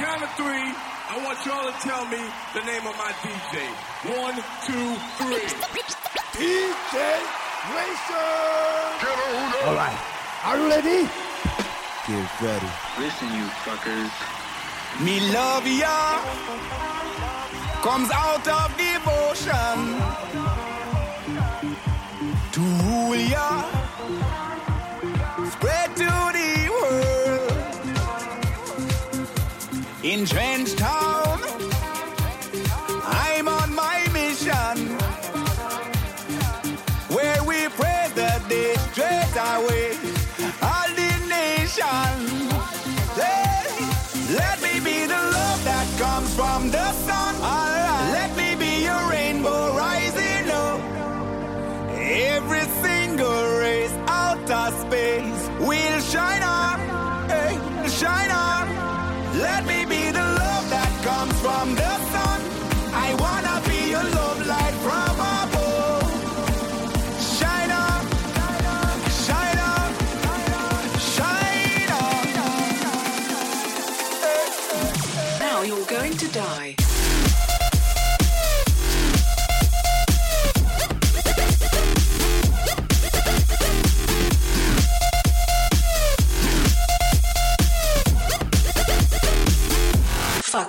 count of three, I want y'all to tell me the name of my DJ. One, two, three. DJ Racer! All right. Are you ready? Get ready. Listen, you fuckers. Me love ya comes out of devotion to rule ya strange.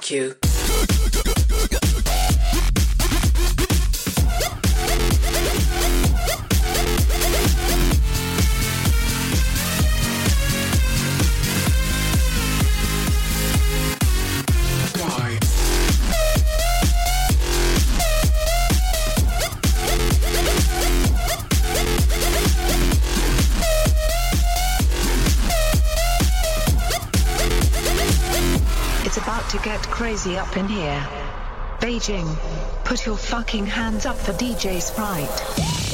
Fuck you. crazy up in here. Beijing, put your fucking hands up for DJ Sprite.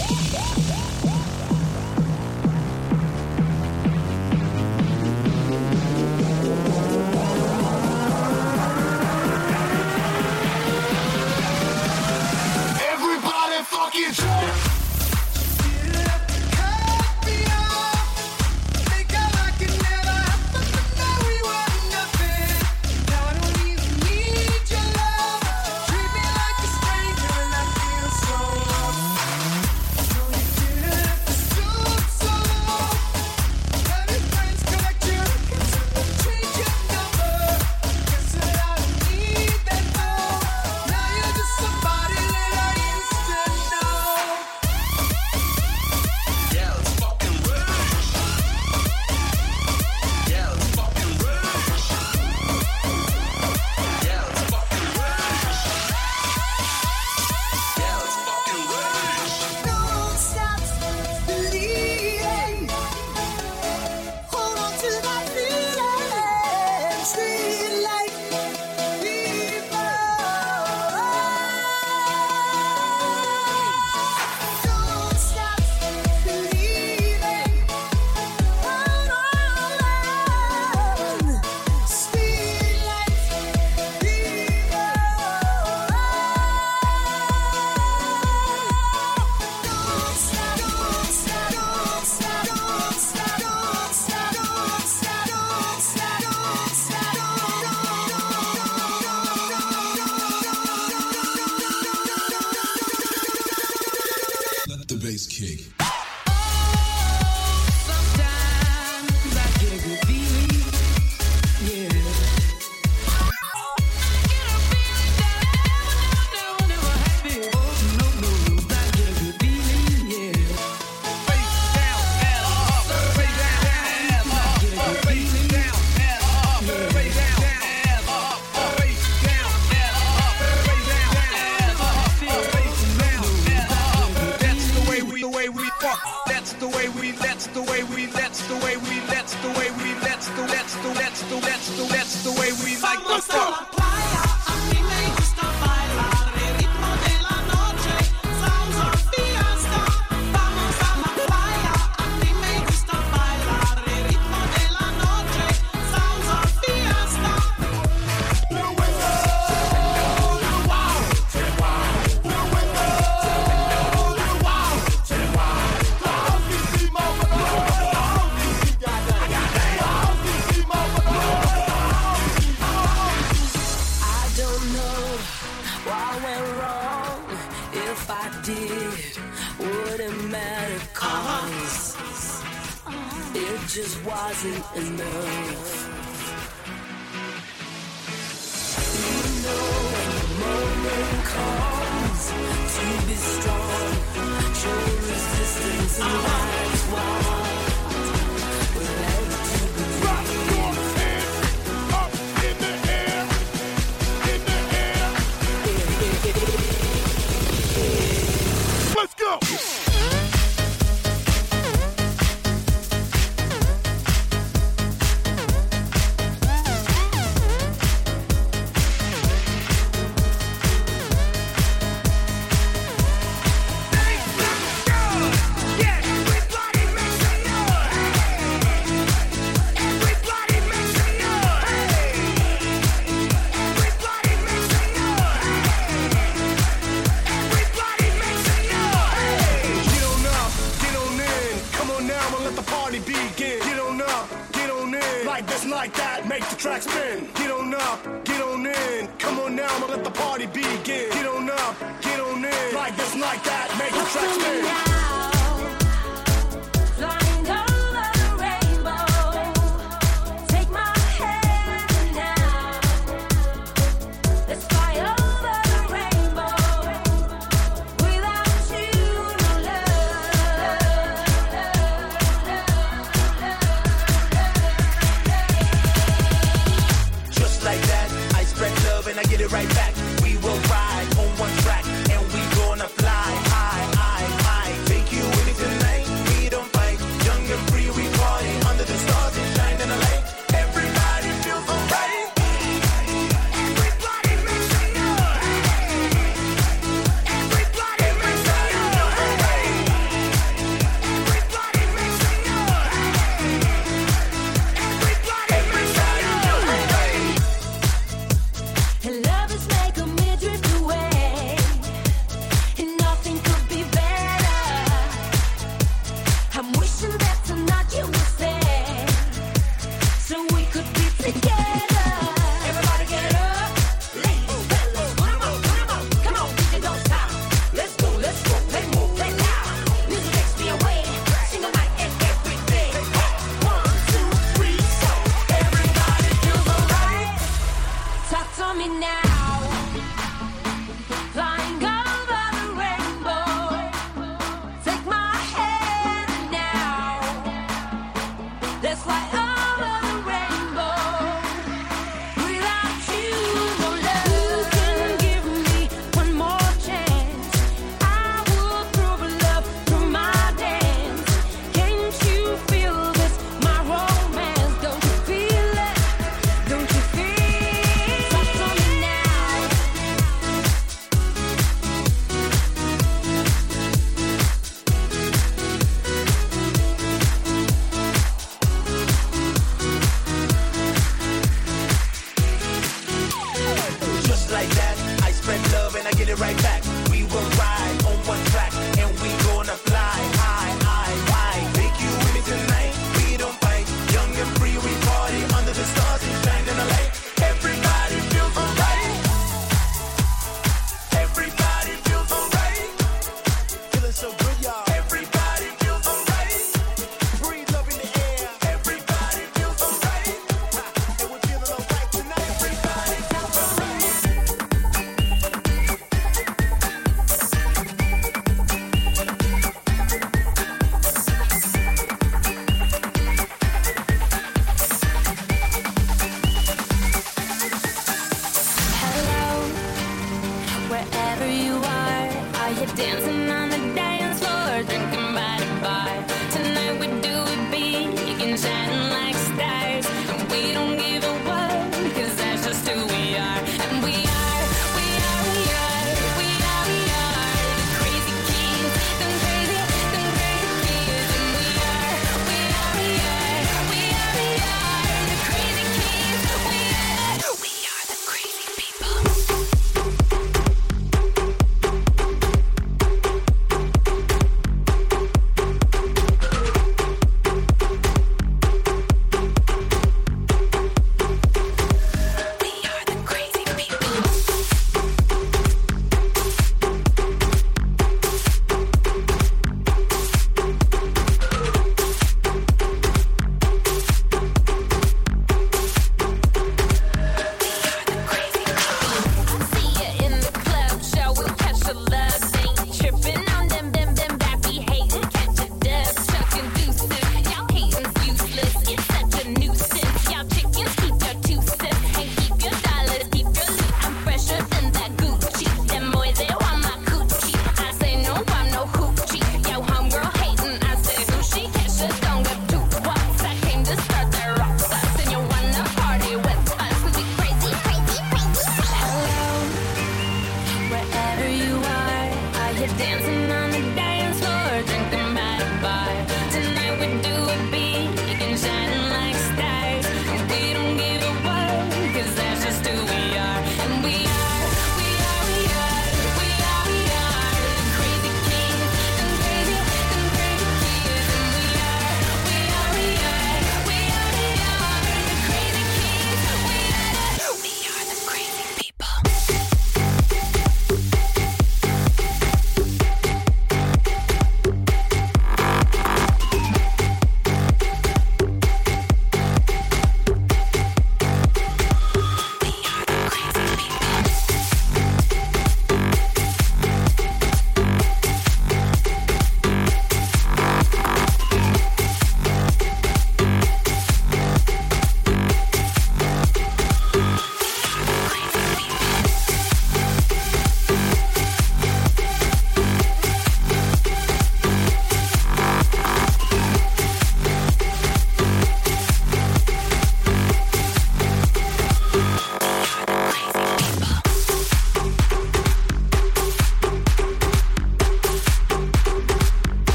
I'ma let the party begin. Get on up, get on in. Like this, like that, make the tracks spin.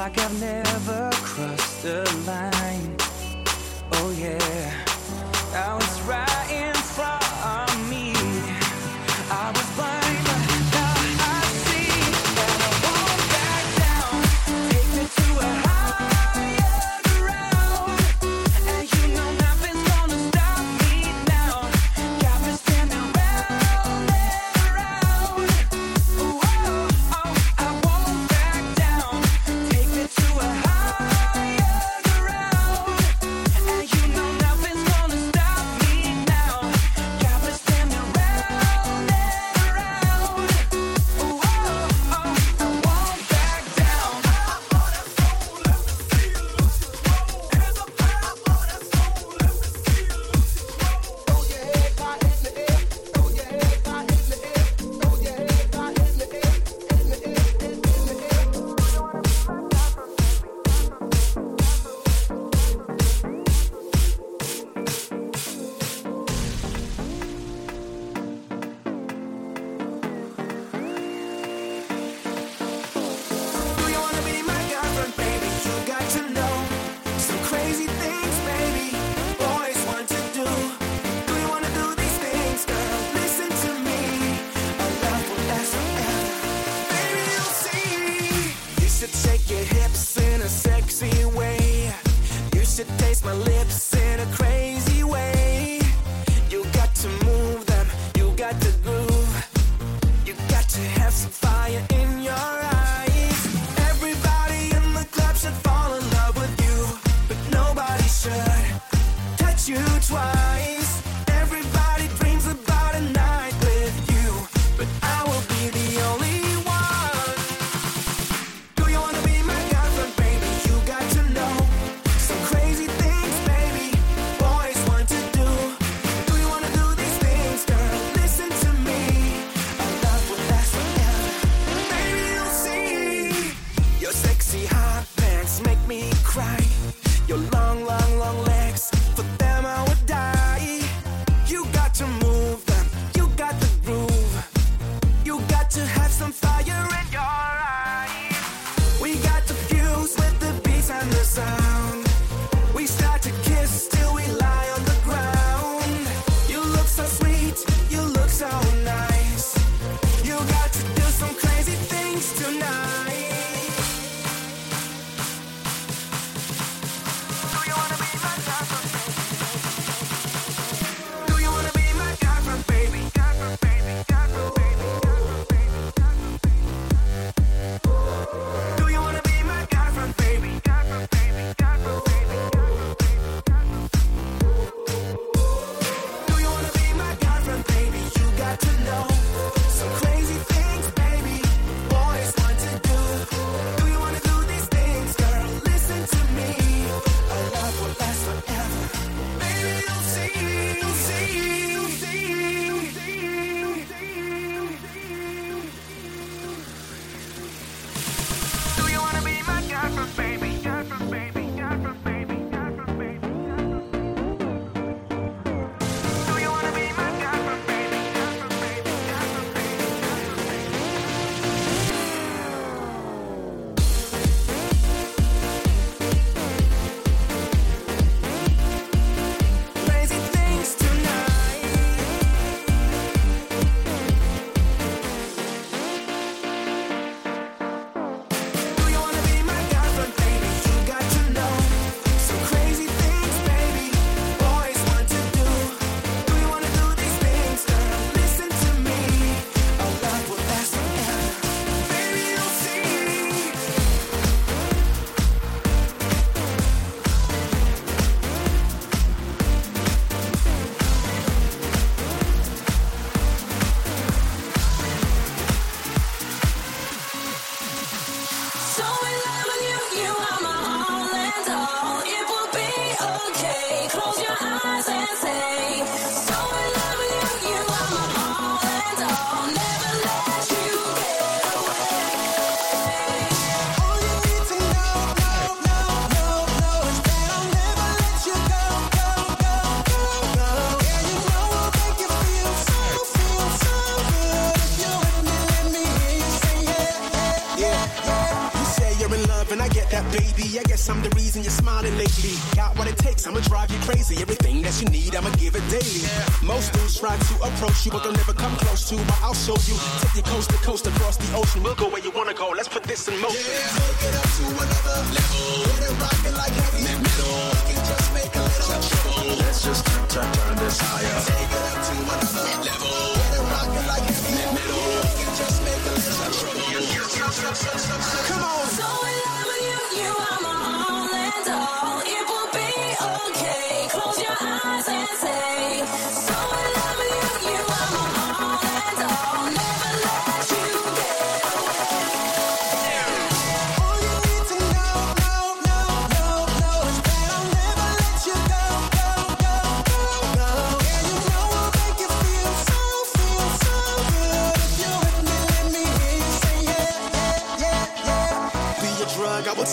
Like I've never crossed the line.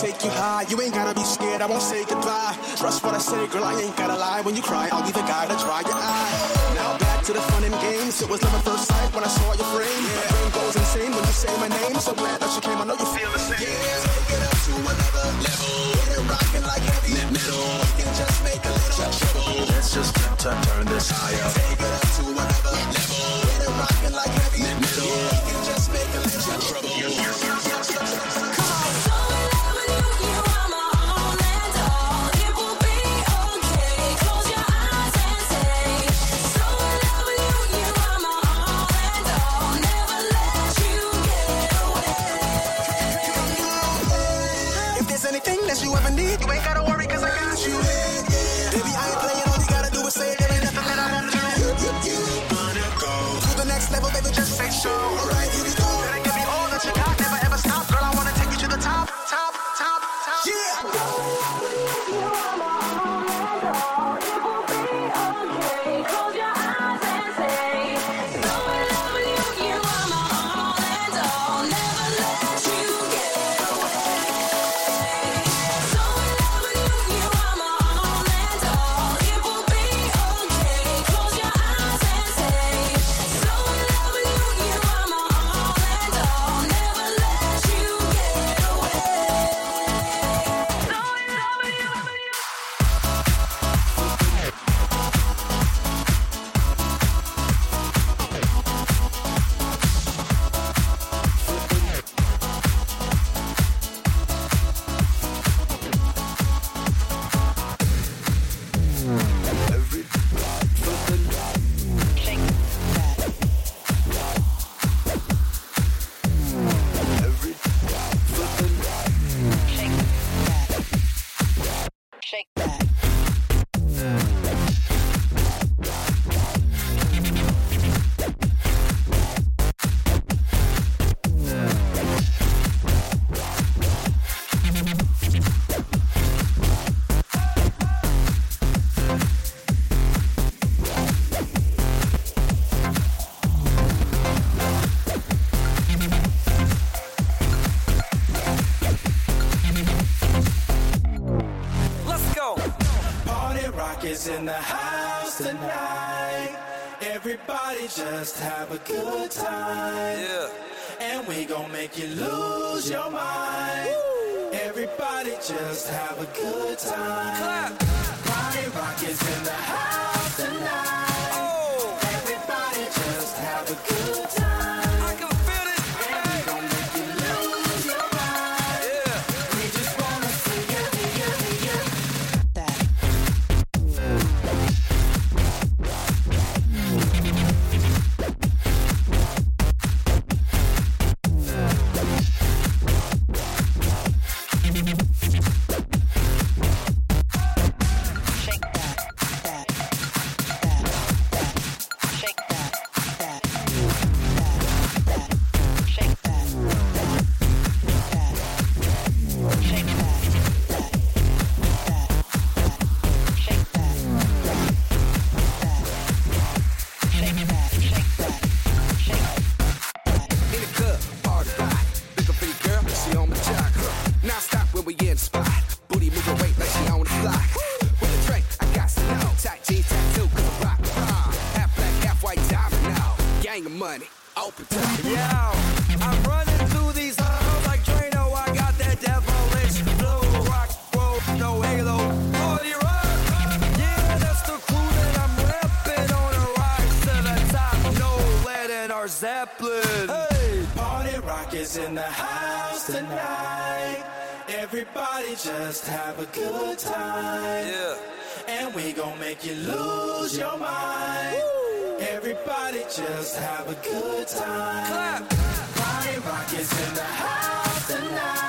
take you high. You ain't gotta be scared, I won't say goodbye. Trust what I say, girl, I ain't gotta lie. When you cry, I'll be the guy to dry your eyes. Now back to the fun and games. It was love at first sight when I saw your frame. Yeah. My brain goes insane when you say my name. So glad that you came, I know you feel the same. Yeah, take it up to another level. Get it rocking like heavy metal. We can just make a little trouble. Let's just turn, turn, turn this higher. Take it up to another level. Get it rocking like heavy metal. Yeah. no halo. Rock, yeah, that's the crew that I'm on a to the top. No lead in our Zeppelin. Hey, party rock is in the house tonight. Everybody just have a good time. Yeah. And we gon' make you lose your mind. Woo. Everybody just have a good time. Clap. Party rock is in the house tonight.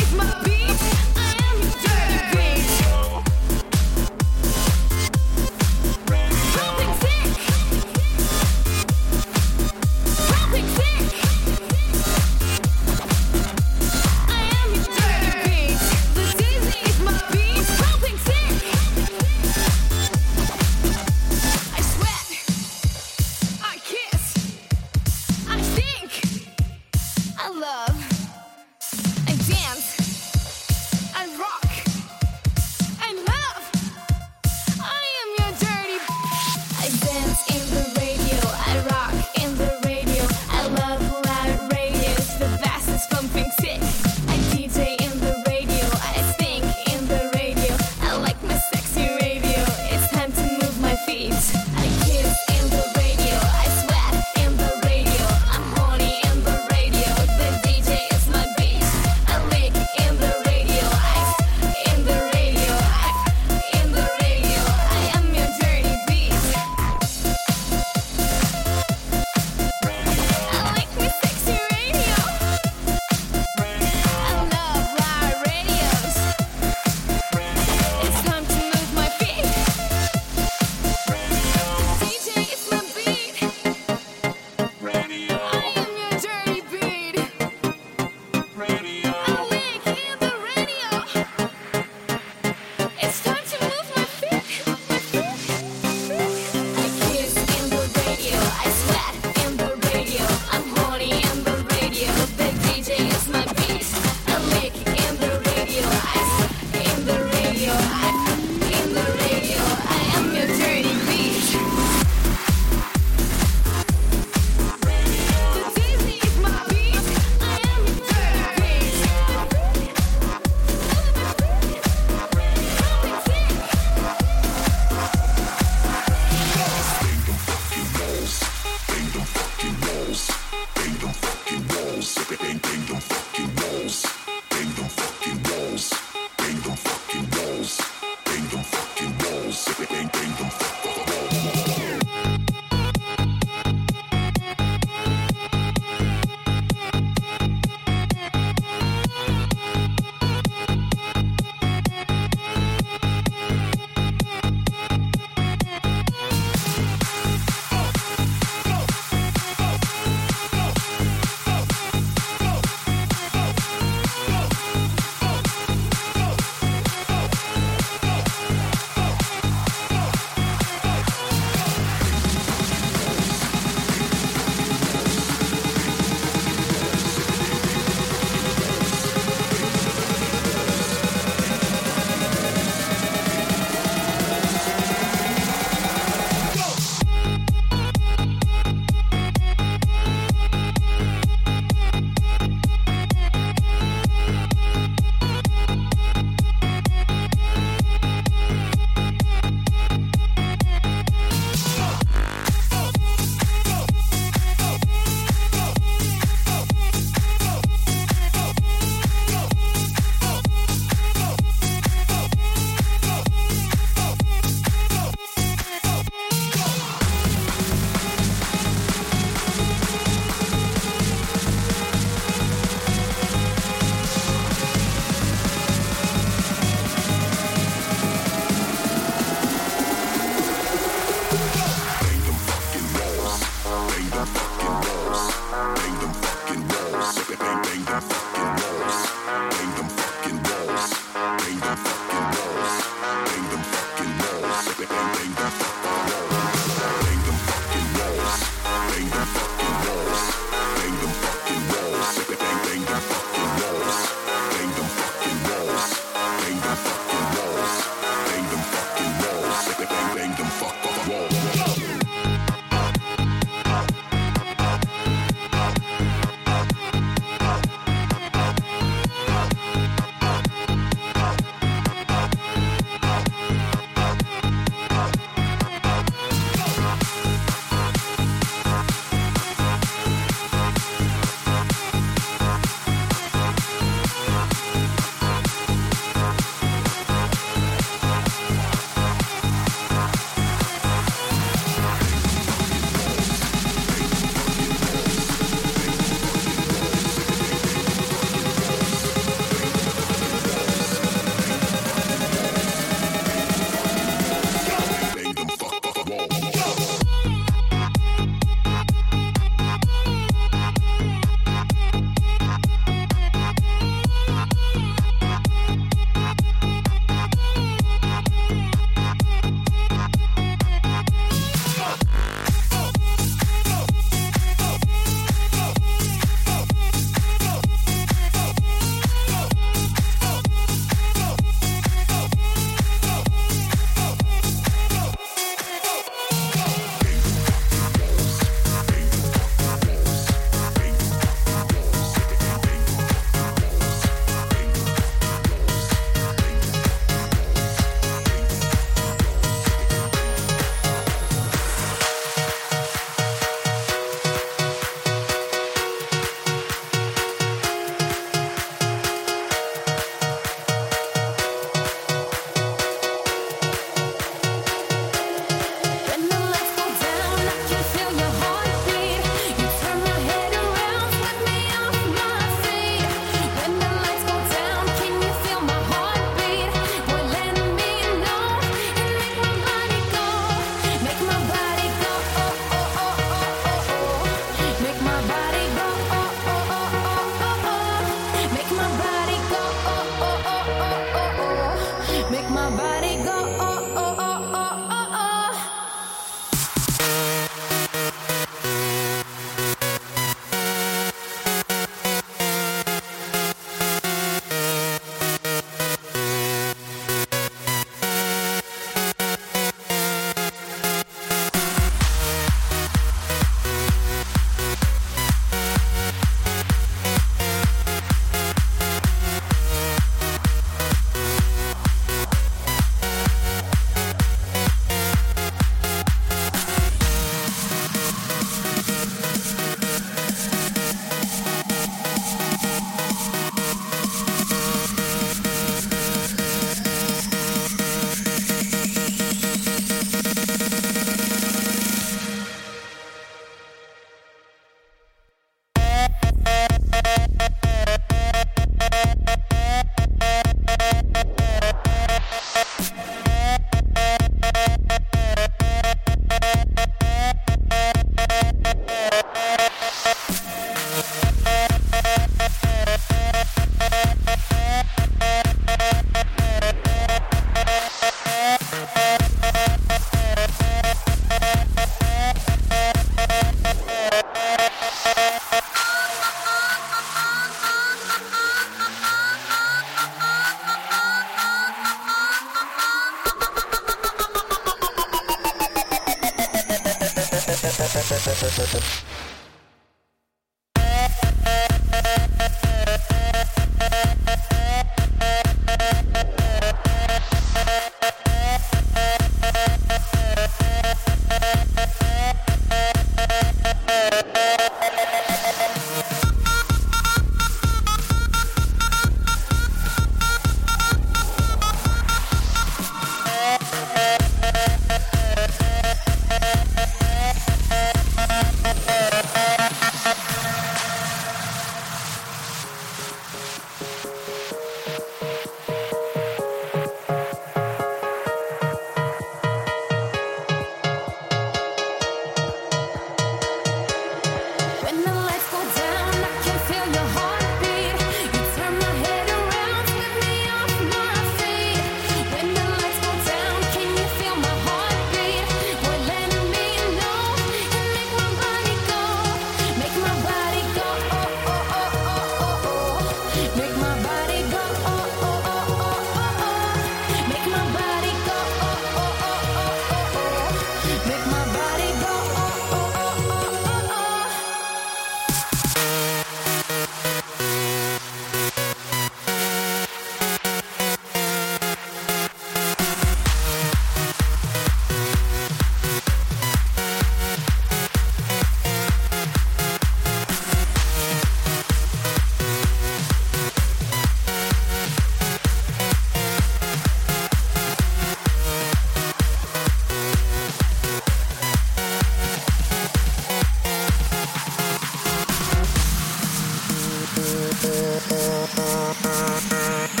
Thank you.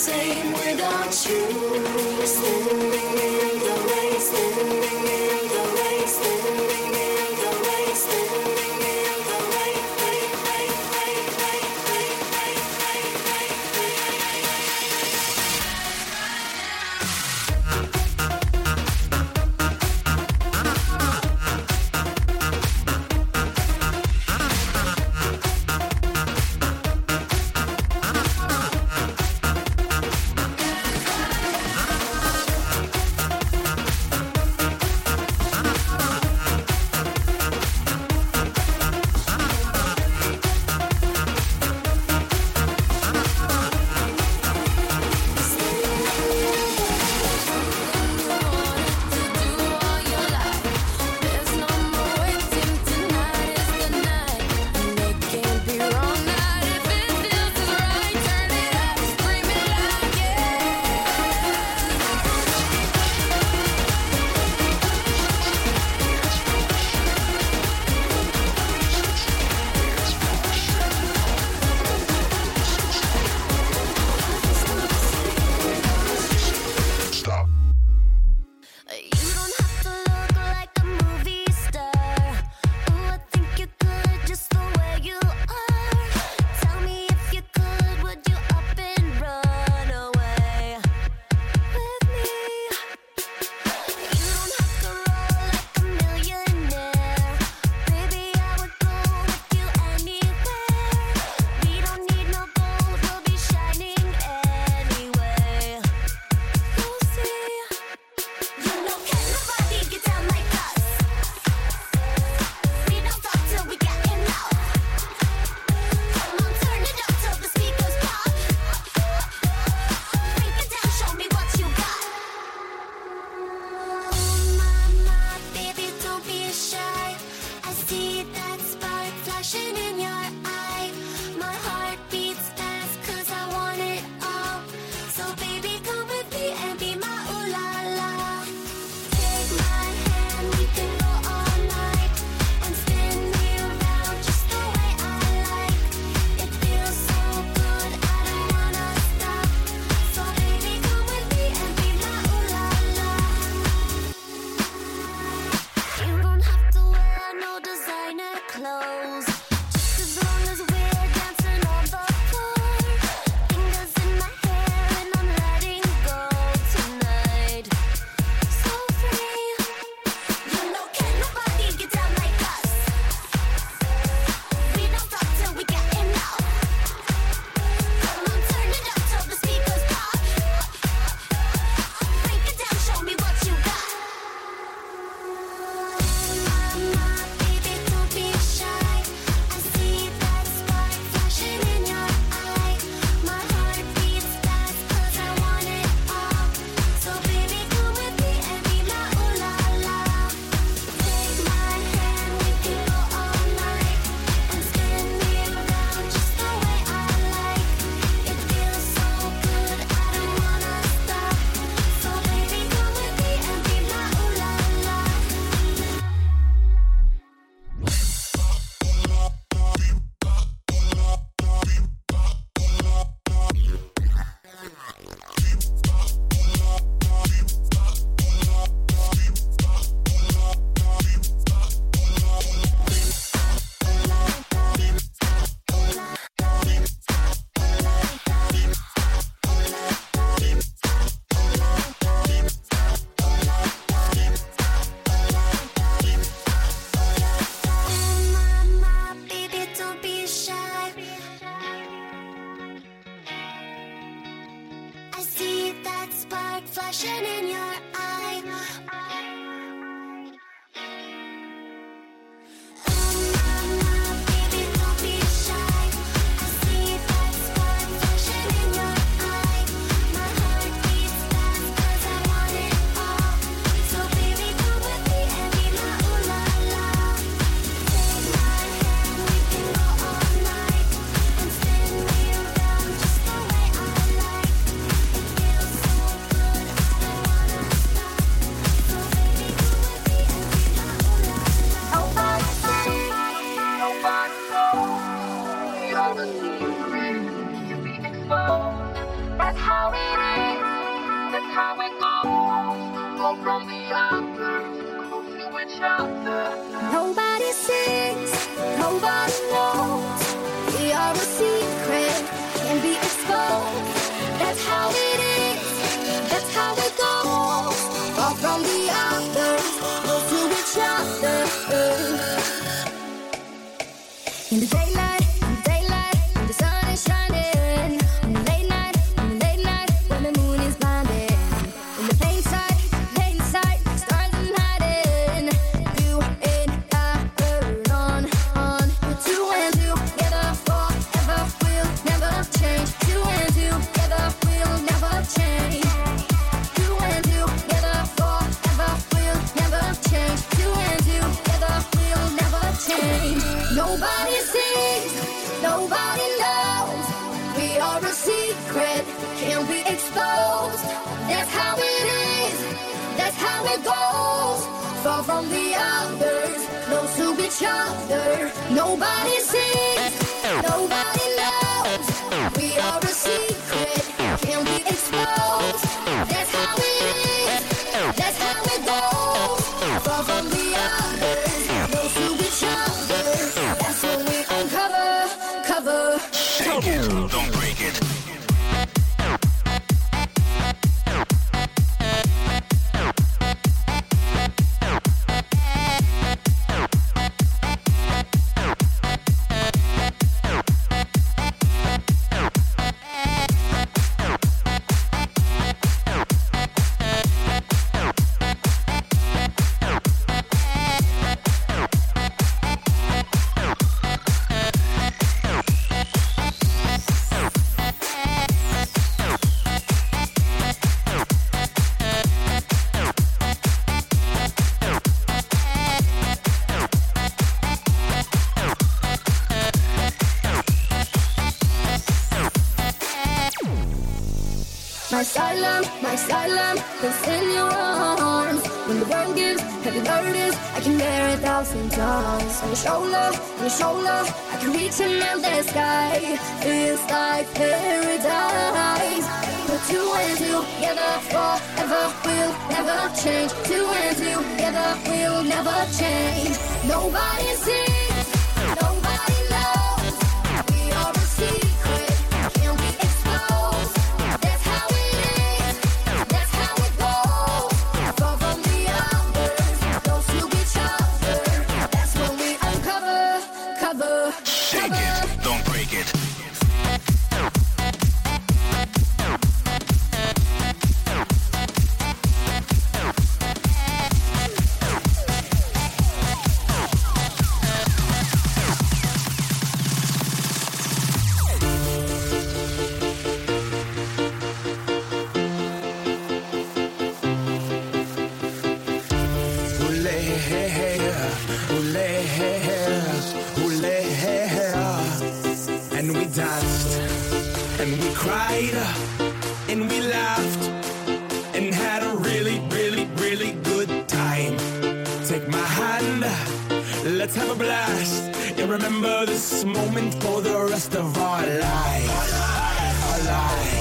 Same without you. flashing in your Dance. asylum, my asylum is in your arms. When the world gives heavy burdens, I can bear a thousand times. On your shoulder, on your shoulder, I can reach another sky. Feels like paradise. Put two and two together forever, we'll never change. Two and two together, we'll never change. Nobody's here. Olé, olé. And we danced, and we cried, and we laughed, and had a really, really, really good time. Take my hand, let's have a blast, and remember this moment for the rest of our lives. Our lives. Our lives.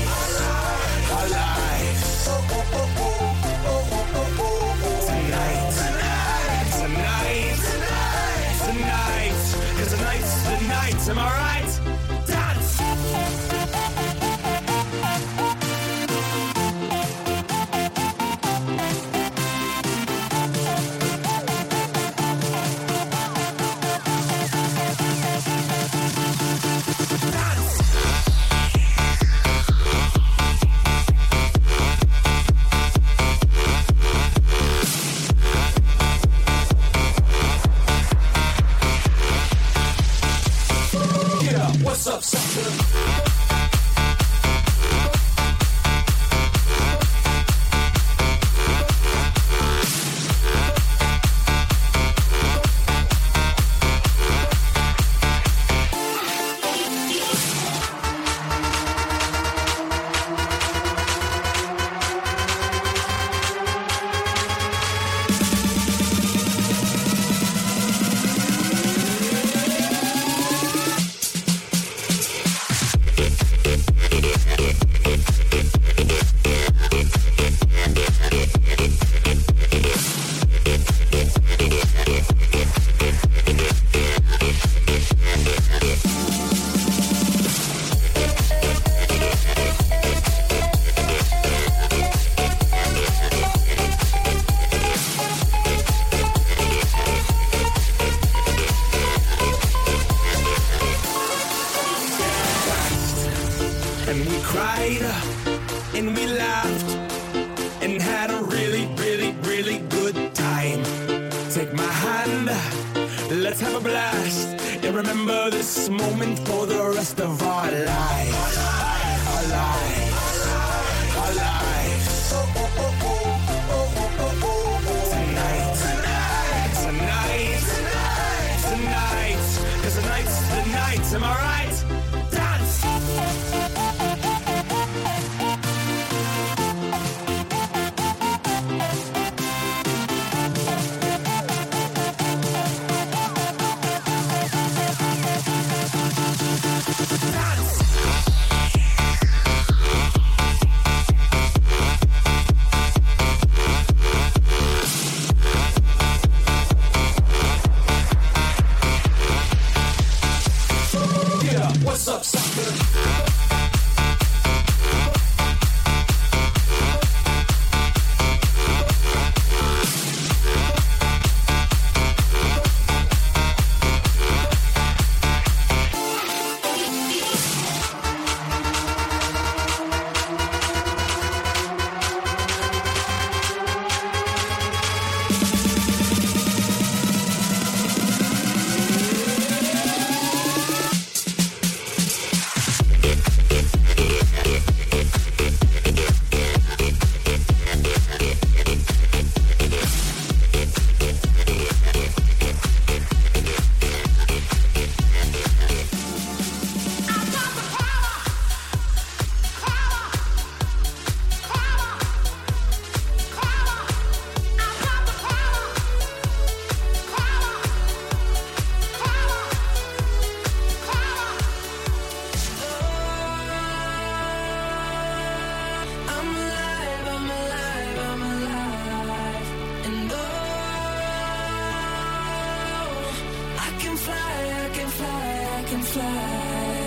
am I right? And we cried and we laughed and had a really, really, really good time. Take my hand, let's have a blast and remember this moment for the rest of our lives. Our lives, our lives. Tonight, tonight, tonight, tonight, tonight, cause tonight's the night, am I right? fly.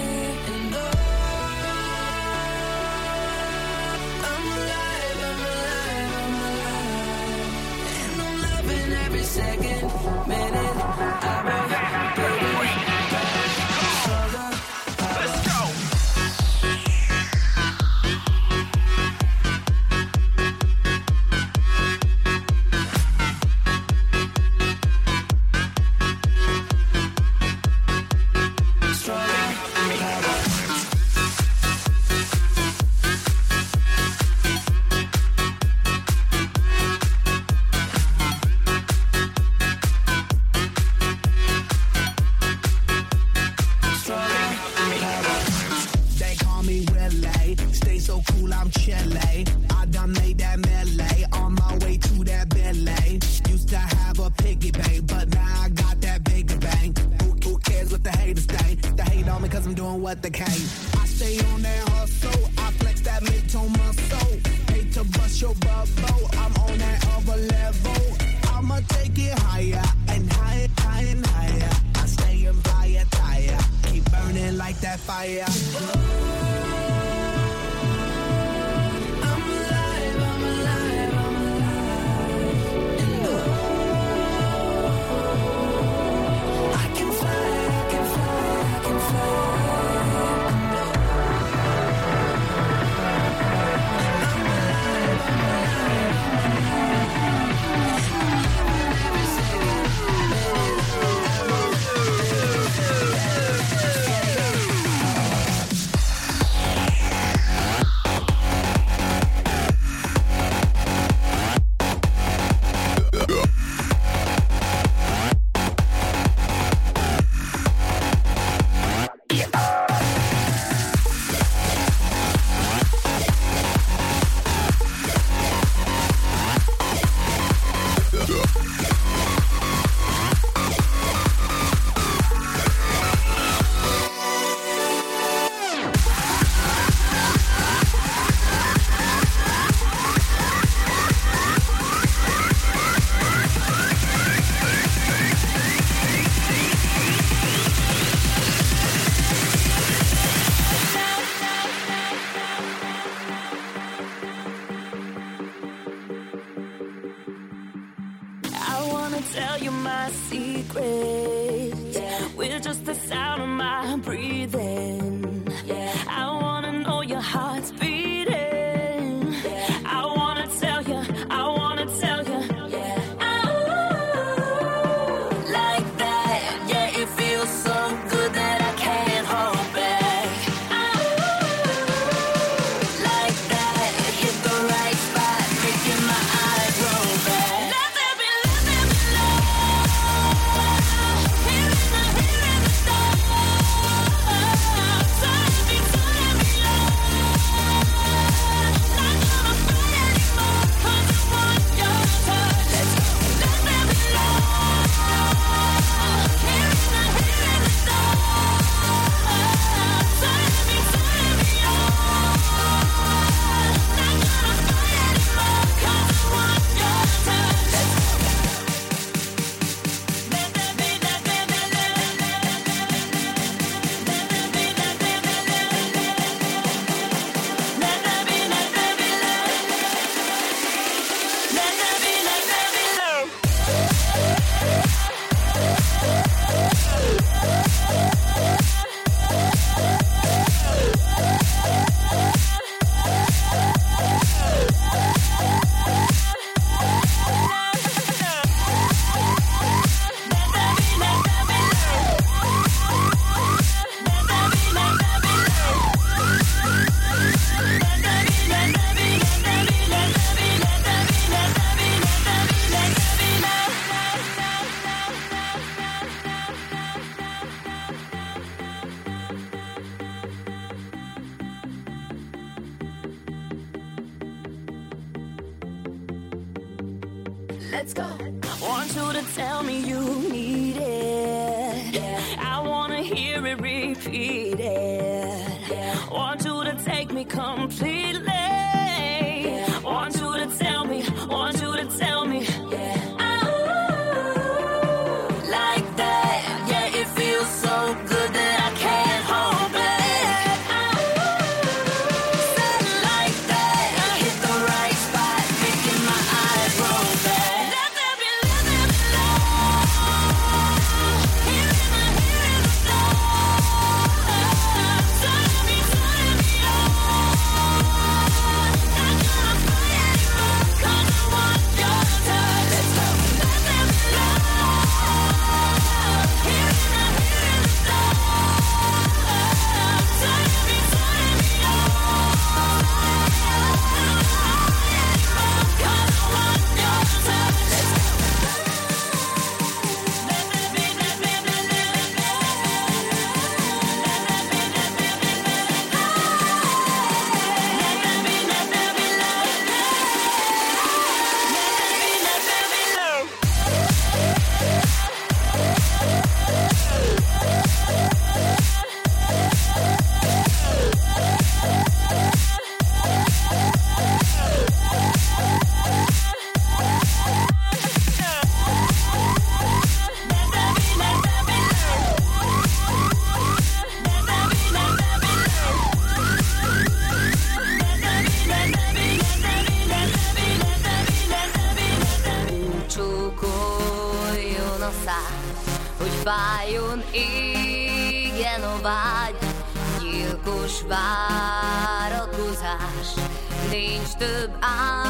Nincs több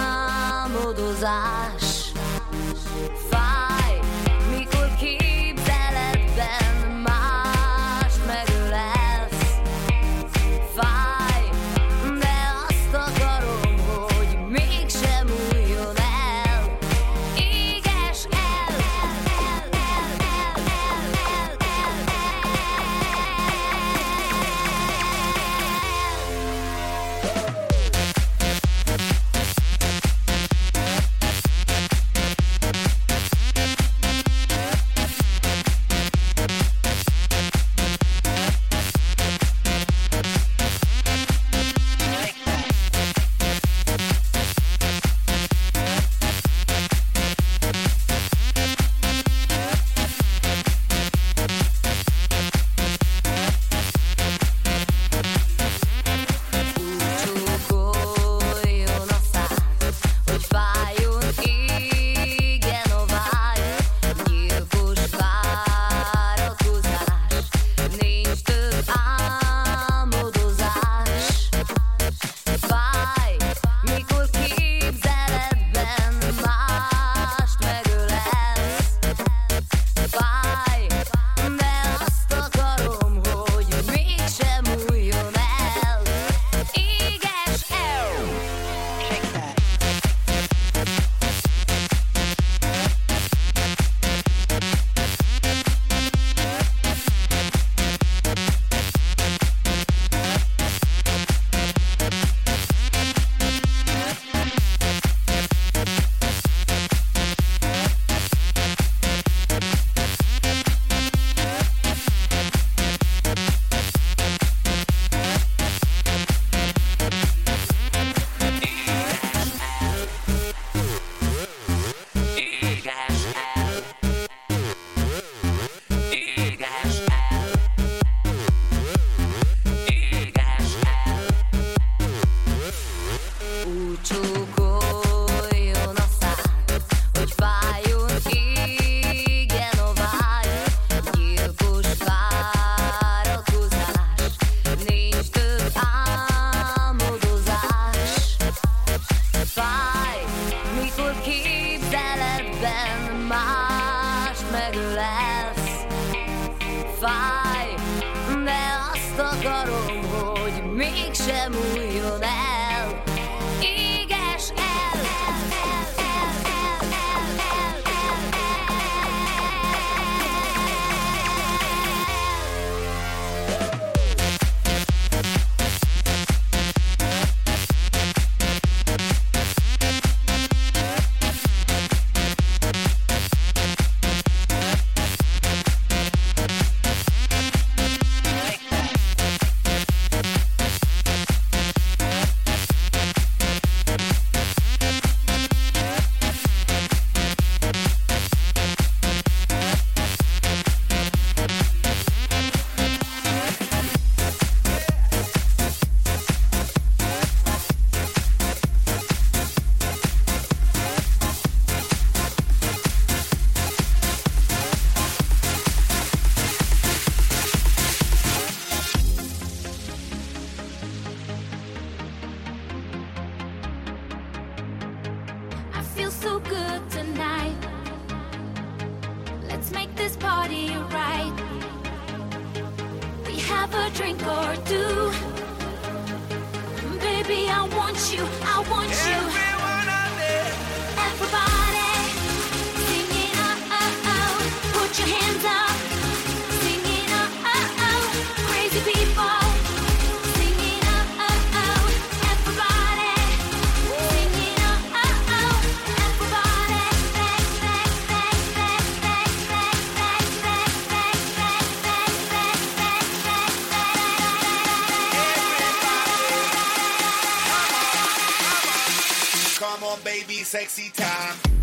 drink or do. Baby, I want you, I want you. baby, sexy time.